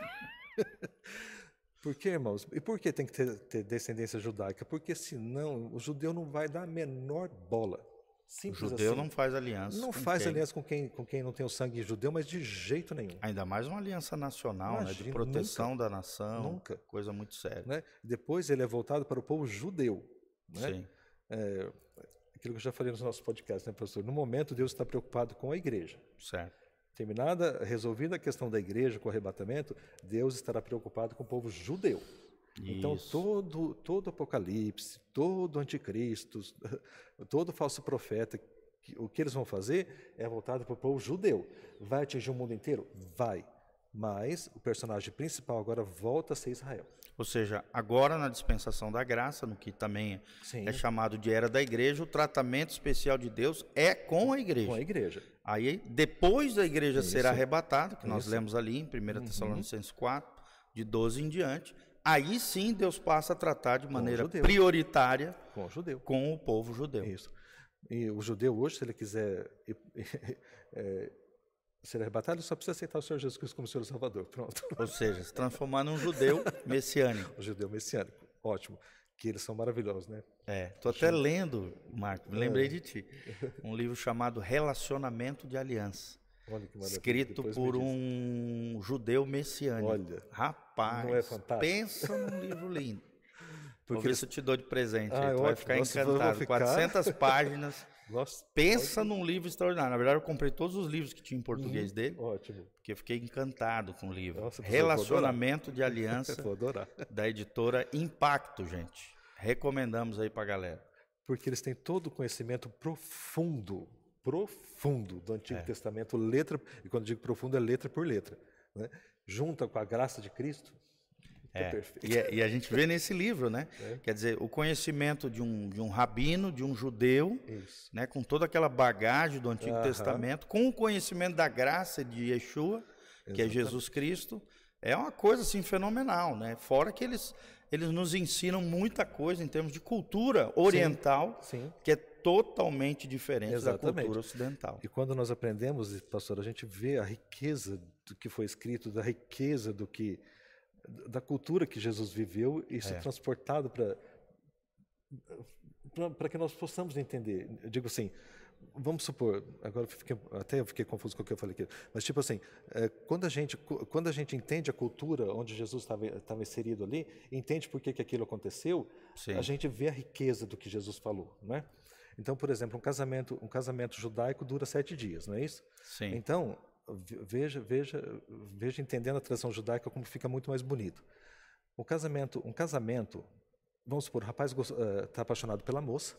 B: por que, irmãos? E por que tem que ter, ter descendência judaica? Porque senão o judeu não vai dar a menor bola.
A: Simples o judeu assim. não faz aliança.
B: Não faz quem? aliança com quem, com quem não tem o sangue judeu, mas de jeito nenhum.
A: Ainda mais uma aliança nacional, Imagina, né, de proteção nunca, da nação. Nunca. Coisa muito séria.
B: Né? Depois ele é voltado para o povo judeu. Né? Sim. É, aquilo que eu já falei nos nossos podcasts, né, pastor? No momento, Deus está preocupado com a igreja.
A: Certo.
B: Terminada, resolvida a questão da igreja com o arrebatamento, Deus estará preocupado com o povo judeu. Então, todo, todo Apocalipse, todo Anticristo, (laughs) todo falso profeta, o que eles vão fazer é voltado para o povo judeu. Vai atingir o mundo inteiro? Vai. Mas o personagem principal agora volta a ser Israel.
A: Ou seja, agora na dispensação da graça, no que também Sim. é chamado de era da igreja, o tratamento especial de Deus é com a igreja.
B: Com a igreja.
A: Aí, depois da igreja Isso. ser arrebatada, que nós Isso. lemos ali em 1 uhum. Tessalonicenses 4, de 12 em diante, aí sim Deus passa a tratar de maneira prioritária
B: com o judeu,
A: com o povo judeu.
B: Isso. E o judeu hoje, se ele quiser (laughs) é, ser arrebatado, ele só precisa aceitar o Senhor Jesus Cristo como Senhor Salvador. Pronto.
A: Ou seja, se transformar num judeu (laughs) messiânico.
B: o judeu messiânico. Ótimo. Que eles são maravilhosos, né?
A: É. Estou até lendo, Marco, me lembrei é. de ti. Um livro chamado Relacionamento de Aliança. Escrito por um judeu messiânico. Olha, rapaz, não é fantástico? pensa num livro lindo. (laughs) Porque isso eu te dou de presente, ah, tu vai ficar Nossa, encantado. Ficar... 400 (laughs) páginas. Nossa, pensa ótimo. num livro extraordinário. Na verdade, eu comprei todos os livros que tinha em português uhum, dele. Ótimo. Porque eu fiquei encantado com o livro. Nossa, Relacionamento de Aliança (laughs) da editora Impacto, gente. Recomendamos aí pra galera.
B: Porque eles têm todo o conhecimento profundo profundo do Antigo é. Testamento, letra, e quando digo profundo é letra por letra, né? junta com a graça de Cristo.
A: É. E, é, e, a gente vê nesse livro, né? É. Quer dizer, o conhecimento de um, de um rabino, de um judeu, Isso. né? com toda aquela bagagem do Antigo Testamento, com o conhecimento da graça de Yeshua, Exatamente. que é Jesus Cristo, é uma coisa assim fenomenal, né? Fora que eles eles nos ensinam muita coisa em termos de cultura oriental, sim, sim. que é totalmente diferente Exatamente. da cultura ocidental.
B: E quando nós aprendemos, pastor, a gente vê a riqueza do que foi escrito, da riqueza do que da cultura que Jesus viveu e é. transportado para para que nós possamos entender. Eu digo assim, vamos supor, agora eu fiquei, até eu fiquei confuso com o que eu falei aqui, mas tipo assim, é, quando a gente quando a gente entende a cultura onde Jesus estava inserido ali, entende por que, que aquilo aconteceu, Sim. a gente vê a riqueza do que Jesus falou, não é? Então, por exemplo, um casamento, um casamento judaico dura sete dias, não é isso?
A: Sim.
B: Então, veja, veja, veja entendendo a tradição judaica como fica muito mais bonito. Um casamento, um casamento, vamos supor, o rapaz está uh, apaixonado pela moça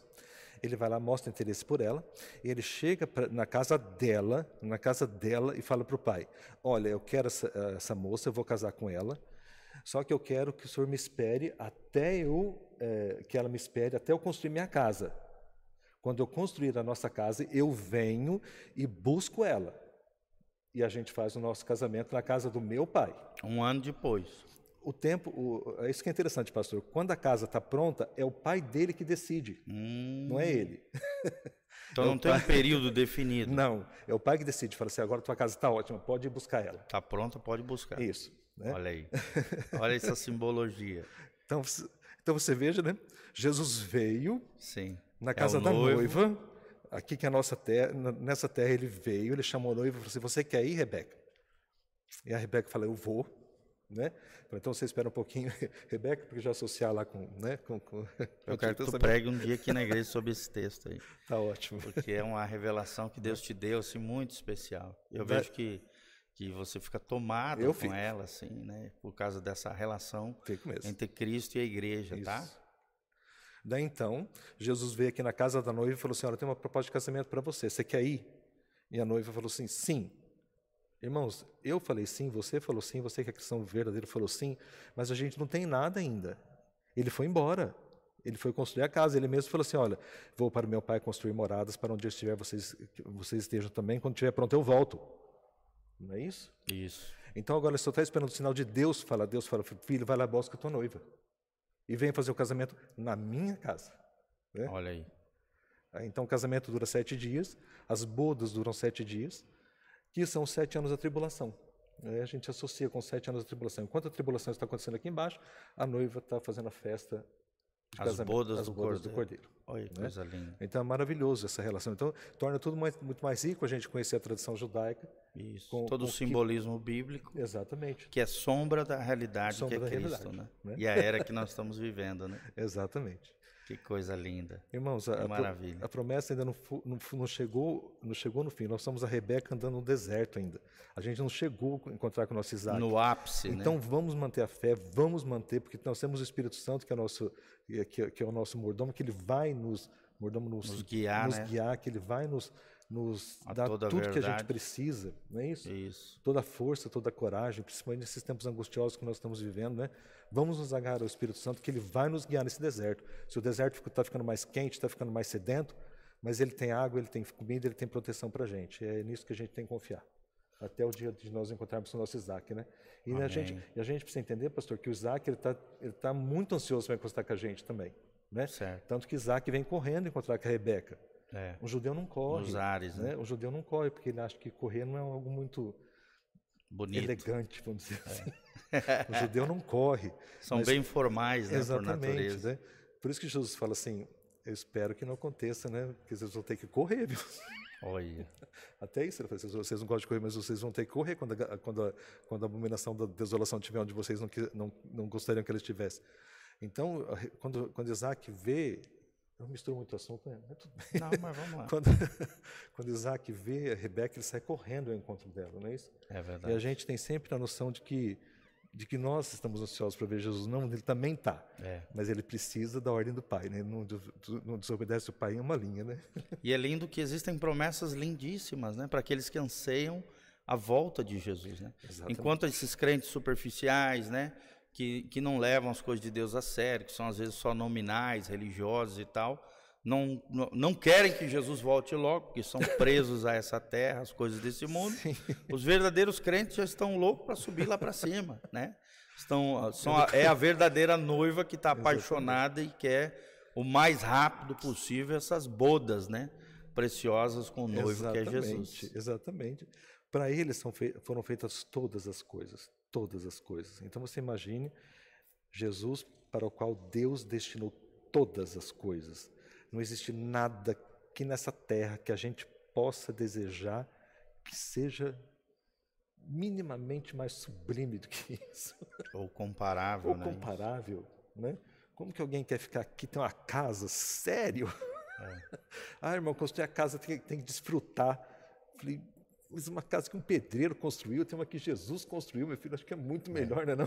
B: Ele vai lá, mostra interesse por ela, e ele chega pra, na casa dela, na casa dela, e fala para o pai: Olha, eu quero essa, essa, moça, eu vou casar com ela, só que eu quero que o senhor me espere até eu, é, que ela me espere até eu construir minha casa. Quando eu construir a nossa casa, eu venho e busco ela. E a gente faz o nosso casamento na casa do meu pai.
A: Um ano depois
B: o tempo, o, é isso que é interessante, pastor. Quando a casa está pronta, é o pai dele que decide, hum. não é ele. (laughs)
A: Então é não tem pai... um período definido. (laughs)
B: Não, é o pai que decide. Fala assim: agora tua casa está ótima, pode ir buscar ela.
A: Está pronta, pode buscar.
B: Isso.
A: Né? Olha aí. (laughs) Olha essa simbologia.
B: Então, então você veja, né? Jesus veio
A: Sim.
B: Na é casa é da noiva. Aqui que é a nossa terra, nessa terra ele veio, ele chamou a noiva e falou assim: Você quer ir, Rebeca? E a Rebeca falou: Eu vou. Né? Então você espera um pouquinho, (laughs) Rebeca, porque já associar lá com. Né, com, com (laughs)
A: Eu quero que tu pregue um dia aqui na igreja sobre esse texto aí. (laughs)
B: Tá ótimo.
A: Porque é uma revelação que Deus te deu, assim, muito especial. Eu vejo que, que você fica tomado Eu com fico. ela, assim, né? Por causa dessa relação entre Cristo e a igreja, tá? Isso. tá?
B: Daí então, Jesus veio aqui na casa da noiva e falou assim: Olha, tem uma proposta de casamento para você, você quer ir? E a noiva falou assim: Sim. Irmãos, eu falei sim, você falou sim, você que é cristão verdadeiro falou sim, mas a gente não tem nada ainda. Ele foi embora. Ele foi construir a casa. Ele mesmo falou assim: Olha, vou para o meu pai construir moradas para onde eu estiver, vocês, vocês estejam também. Quando estiver pronto, eu volto. Não é isso?
A: Isso.
B: Então agora só está esperando o sinal de Deus fala. Deus fala: Filho, vai lá, busca tua noiva. E vem fazer o casamento na minha casa.
A: Né? Olha aí.
B: Então o casamento dura sete dias, as bodas duram sete dias que são sete anos da tribulação. É, a gente associa com sete anos da tribulação. Enquanto a tribulação está acontecendo aqui embaixo, a noiva está fazendo a festa
A: de as casamento, bodas,
B: as
A: do,
B: bodas
A: cordeiro.
B: do cordeiro.
A: Olha, né? coisa linda.
B: Então é maravilhoso essa relação. Então torna tudo mais, muito mais rico a gente conhecer a tradição judaica.
A: Isso. Com, Todo com o simbolismo que... bíblico.
B: Exatamente.
A: Que é sombra da realidade sombra que é Cristo, né? né? E a era que nós estamos vivendo, né? (laughs)
B: Exatamente.
A: Que coisa linda.
B: Irmãos, a,
A: maravilha.
B: a promessa ainda não, não, não, chegou, não chegou no fim. Nós somos a Rebeca andando no deserto ainda. A gente não chegou a encontrar com o nosso Isaac.
A: No ápice,
B: Então
A: né?
B: vamos manter a fé, vamos manter, porque nós temos o Espírito Santo, que é o nosso, que, que é o nosso mordomo, que ele vai nos, mordomo nos,
A: nos guiar,
B: nos
A: né?
B: guiar, que ele vai nos, nos dar tudo que a gente precisa, não é isso?
A: Isso.
B: Toda a força, toda a coragem, principalmente nesses tempos angustiosos que nós estamos vivendo, né? Vamos nos agarrar ao Espírito Santo, que ele vai nos guiar nesse deserto. Se o deserto está ficando mais quente, está ficando mais sedento, mas ele tem água, ele tem comida, ele tem proteção para a gente. É nisso que a gente tem que confiar. Até o dia de nós encontrarmos o nosso Isaac, né? E a gente, a gente precisa entender, pastor, que o Isaac ele está ele tá muito ansioso para encostar com a gente também, né?
A: Certo.
B: Tanto que Isaac vem correndo encontrar com a Rebeca.
A: É.
B: O judeu não corre.
A: Nos ares, né?
B: né? O judeu não corre porque ele acha que correr não é algo muito
A: Bonito.
B: elegante, vamos dizer é. assim. o (laughs) judeu não corre.
A: São mas, bem formais, né,
B: exatamente,
A: por natureza.
B: Né? Por isso que Jesus fala assim, eu espero que não aconteça, né? Porque vocês vão ter que correr, viu? (laughs)
A: Olha.
B: Até isso, ele fala, vocês não gostam de correr, mas vocês vão ter que correr quando a, quando a, quando a abominação da desolação estiver onde vocês não, não, não gostariam que ele estivesse. Então, quando, quando Isaac vê eu misturo muito assunto, né?
A: Mas tudo bem. Não, mas vamos lá. (laughs)
B: quando, quando Isaac vê a Rebeca, ele sai correndo ao encontro dela, não é isso?
A: É verdade.
B: E a gente tem sempre a noção de que de que nós estamos ansiosos para ver Jesus. Não, ele também está.
A: É.
B: Mas ele precisa da ordem do Pai, né? não, não desobedece o Pai em uma linha, né? (laughs)
A: E é lindo que existem promessas lindíssimas, né? Para aqueles que anseiam a volta de Jesus, né?
B: Exatamente.
A: Enquanto esses crentes superficiais, né? Que, que não levam as coisas de Deus a sério, que são às vezes só nominais, religiosos e tal, não, não, não querem que Jesus volte logo, porque são (laughs) presos a essa terra, as coisas desse mundo. Sim. Os verdadeiros crentes já estão loucos para subir lá para cima, né? Estão, (laughs) são a, é a verdadeira noiva que está apaixonada e quer o mais rápido possível essas bodas, né? Preciosas com o noivo
B: exatamente,
A: que é Jesus.
B: Exatamente. Para eles são fei foram feitas todas as coisas, todas as coisas. Então você imagine Jesus para o qual Deus destinou todas as coisas. Não existe nada aqui nessa terra que a gente possa desejar que seja minimamente mais sublime do que (laughs) isso.
A: Ou comparável,
B: Ou
A: né?
B: comparável, né? Como que alguém quer ficar aqui, ter uma casa? Sério? É. (laughs) ah, irmão, construir a casa tem, tem que desfrutar. Falei, mas uma casa que um pedreiro construiu, tem uma que Jesus construiu, meu filho, acho que é muito melhor, é. né? Não?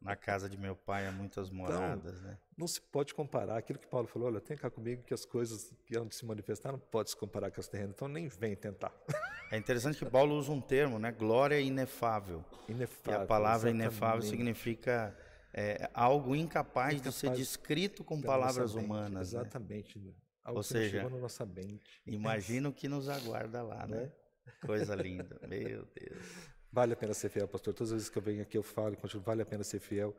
A: Na casa de meu pai há muitas então, moradas, então, né?
B: Não se pode comparar aquilo que Paulo falou, olha, tem cá comigo que as coisas que hão de se manifestar não pode se comparar com as terrenas, então nem vem tentar. (laughs)
A: É interessante que Paulo usa um termo, né? Glória inefável.
B: Inefável.
A: E a palavra exatamente. inefável significa é, algo incapaz, incapaz, de ser descrito com palavras humanas.
B: Né? Exatamente. Né?
A: Algo Ou seja, na nossa mente. imagina o que nos aguarda lá, né? É? Coisa linda, meu Deus.
B: Vale a pena ser fiel, pastor. Todas as vezes que eu venho aqui eu falo continuo, vale a pena ser fiel.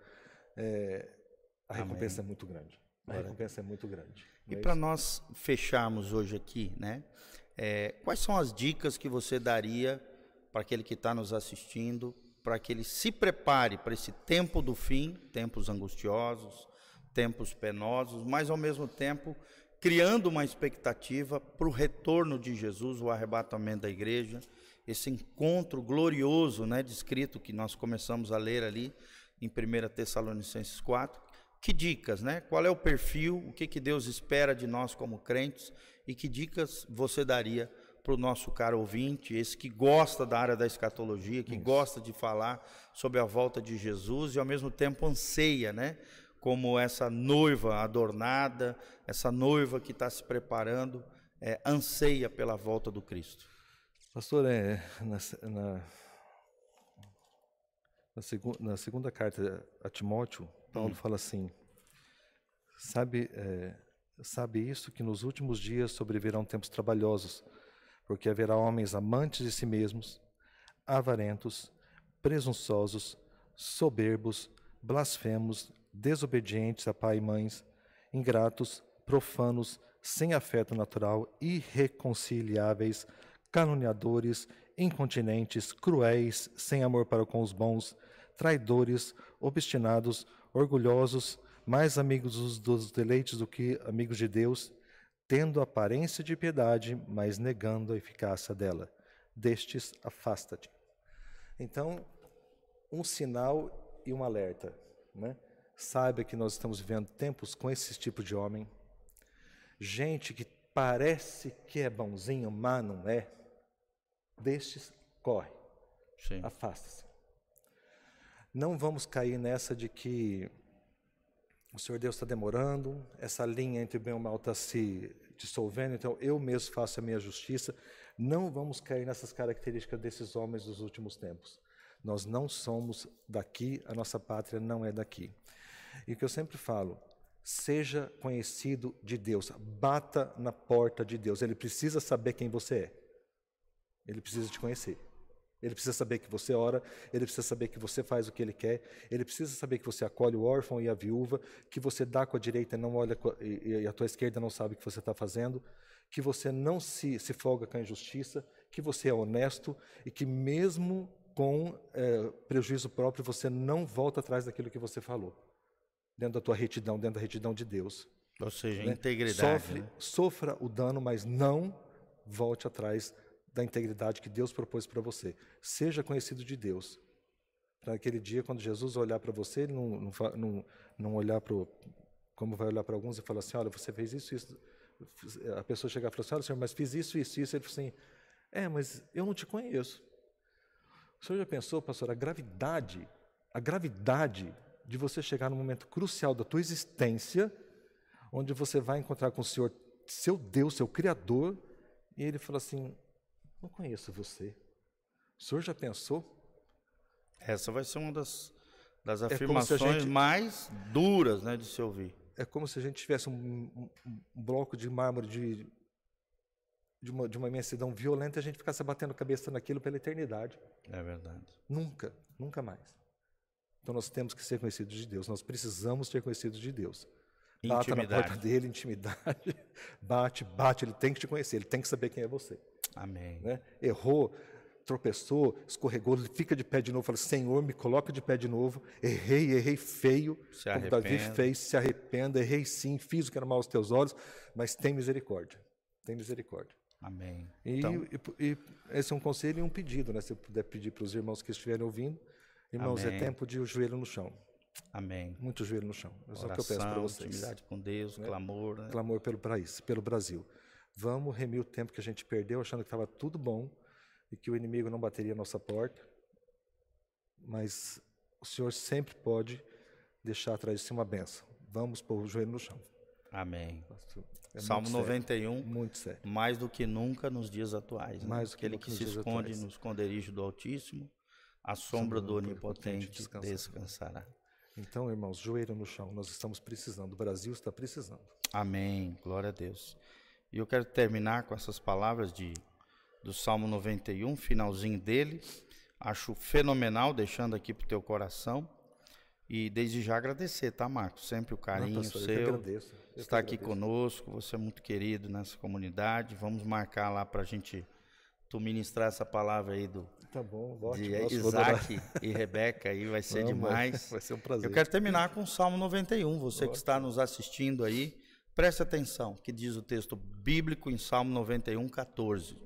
B: É, a Amém. recompensa é muito grande. A recompensa é muito grande.
A: E é para nós fecharmos hoje aqui, né? É, quais são as dicas que você daria para aquele que está nos assistindo, para que ele se prepare para esse tempo do fim, tempos angustiosos, tempos penosos, mas ao mesmo tempo criando uma expectativa para o retorno de Jesus, o arrebatamento da igreja, esse encontro glorioso, né, descrito que nós começamos a ler ali em 1 Tessalonicenses 4. Que dicas, né? Qual é o perfil, o que, que Deus espera de nós como crentes e que dicas você daria para o nosso caro ouvinte, esse que gosta da área da escatologia, que Isso. gosta de falar sobre a volta de Jesus e ao mesmo tempo anseia, né? Como essa noiva adornada, essa noiva que está se preparando, é, anseia pela volta do Cristo.
B: Pastor, é, na, na, na, segu, na segunda carta a Timóteo, Paulo hum. fala assim: sabe, é, sabe isso que nos últimos dias sobrevirão tempos trabalhosos, porque haverá homens amantes de si mesmos, avarentos, presunçosos, soberbos, blasfemos, desobedientes a pai e mães, ingratos, profanos, sem afeto natural, irreconciliáveis, caluniadores, incontinentes, cruéis, sem amor para com os bons, traidores, obstinados, orgulhosos, mais amigos dos deleites do que amigos de Deus, tendo aparência de piedade, mas negando a eficácia dela. Destes, afasta-te. Então, um sinal e um alerta. Né? Saiba que nós estamos vivendo tempos com esse tipo de homem. Gente que parece que é bonzinho, mas não é. Destes, corre. Afasta-se. Não vamos cair nessa de que o Senhor Deus está demorando, essa linha entre o bem e o mal está se dissolvendo, então eu mesmo faço a minha justiça. Não vamos cair nessas características desses homens dos últimos tempos. Nós não somos daqui, a nossa pátria não é daqui. E o que eu sempre falo, seja conhecido de Deus, bata na porta de Deus. Ele precisa saber quem você é. Ele precisa te conhecer. Ele precisa saber que você ora, ele precisa saber que você faz o que ele quer, ele precisa saber que você acolhe o órfão e a viúva, que você dá com a direita e não olha e a tua esquerda não sabe o que você está fazendo, que você não se, se folga com a injustiça, que você é honesto e que mesmo com é, prejuízo próprio você não volta atrás daquilo que você falou dentro da tua retidão, dentro da retidão de Deus.
A: Ou seja, né? integridade.
B: Sofre,
A: né?
B: Sofra o dano, mas não volte atrás da integridade que Deus propôs para você. Seja conhecido de Deus. Naquele dia, quando Jesus olhar para você, ele não, não, não, não olhar para como vai olhar para alguns e falar assim, olha, você fez isso, isso. A pessoa chegar e falar assim, olha, senhor, mas fiz isso, isso, isso. Ele falou assim, é, mas eu não te conheço. O senhor já pensou, pastor, a gravidade, a gravidade de você chegar no momento crucial da tua existência, onde você vai encontrar com o Senhor, seu Deus, seu Criador, e ele fala assim: Não conheço você. O Senhor já pensou?
A: Essa vai ser uma das, das é afirmações gente, mais duras né, de se ouvir.
B: É como se a gente tivesse um, um, um bloco de mármore de, de, uma, de uma imensidão violenta e a gente ficasse batendo cabeça naquilo pela eternidade.
A: É verdade.
B: Nunca, nunca mais. Então nós temos que ser conhecidos de Deus, nós precisamos ser conhecidos de Deus. Bata na porta dele, intimidade. (laughs) Bate, bate, ele tem que te conhecer, ele tem que saber quem é você.
A: Amém.
B: Né? Errou, tropeçou, escorregou, fica de pé de novo, fala: Senhor, me coloca de pé de novo. Errei, errei feio,
A: se
B: como Davi fez, se arrependa, errei sim, fiz o que era mal aos teus olhos, mas tem misericórdia. Tem misericórdia.
A: Amém.
B: E, então... e, e esse é um conselho e um pedido, né? Se eu puder pedir para os irmãos que estiverem ouvindo, Irmãos, é Amém. é tempo de o joelho no chão.
A: Amém.
B: Muito joelho no chão. É Oração, o que eu peço para vocês.
A: Intimidade com Deus, né? clamor. Né?
B: Clamor pelo país, pelo Brasil. Vamos remir o tempo que a gente perdeu achando que estava tudo bom e que o inimigo não bateria a nossa porta, mas o Senhor sempre pode deixar atrás de si uma benção. Vamos pôr o joelho no chão.
A: Amém. É Salmo muito 91, sério, muito sério. mais do que nunca nos dias atuais. Né? Mais do que Aquele que se esconde atuais. no esconderijo do Altíssimo, a sombra, sombra do Onipotente descansará. descansará.
B: Então, irmãos, joelho no chão, nós estamos precisando, o Brasil está precisando.
A: Amém, glória a Deus. E eu quero terminar com essas palavras de do Salmo 91, finalzinho dele. Acho fenomenal, deixando aqui para o teu coração. E desde já agradecer, tá, Marcos? Sempre o carinho Não, pastor, seu. Eu agradeço. Eu está aqui conosco, você é muito querido nessa comunidade. Vamos marcar lá para a gente tu ministrar essa palavra aí do
B: tá bom, ótimo,
A: de Isaac e Rebeca aí vai ser Vamos, demais.
B: Vai ser um prazer.
A: Eu quero terminar com o Salmo 91. Você ótimo. que está nos assistindo aí, preste atenção, que diz o texto bíblico em Salmo 91, 14.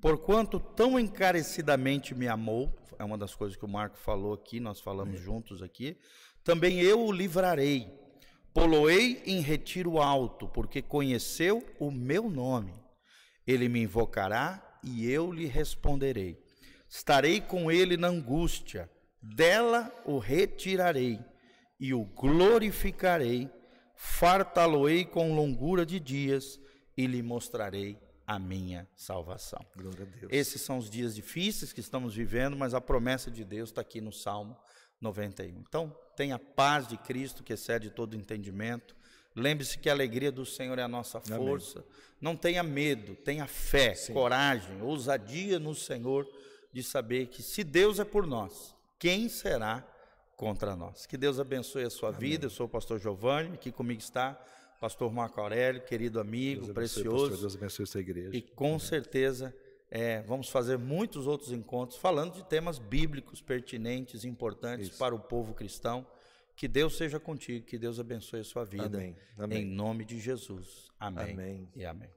A: Porquanto tão encarecidamente me amou, é uma das coisas que o Marco falou aqui, nós falamos é. juntos aqui, também eu o livrarei. Poloei em retiro alto, porque conheceu o meu nome. Ele me invocará e eu lhe responderei. Estarei com ele na angústia, dela o retirarei e o glorificarei, fartá-lo-ei com longura de dias e lhe mostrarei a minha salvação.
B: Glória a Deus.
A: Esses são os dias difíceis que estamos vivendo, mas a promessa de Deus está aqui no Salmo 91. Então, tenha a paz de Cristo que excede todo entendimento. Lembre-se que a alegria do Senhor é a nossa força. Amém. Não tenha medo, tenha fé, Sim. coragem, ousadia no Senhor de saber que se Deus é por nós, quem será contra nós? Que Deus abençoe a sua Amém. vida. Eu sou o pastor Giovanni, aqui comigo está pastor Marco Aurélio, querido amigo, Deus precioso. Pastor,
B: Deus abençoe essa igreja.
A: E com Amém. certeza é, vamos fazer muitos outros encontros falando de temas bíblicos pertinentes, importantes Isso. para o povo cristão. Que Deus seja contigo, que Deus abençoe a sua vida. Amém. Amém. Em nome de Jesus. Amém. Amém. E amém.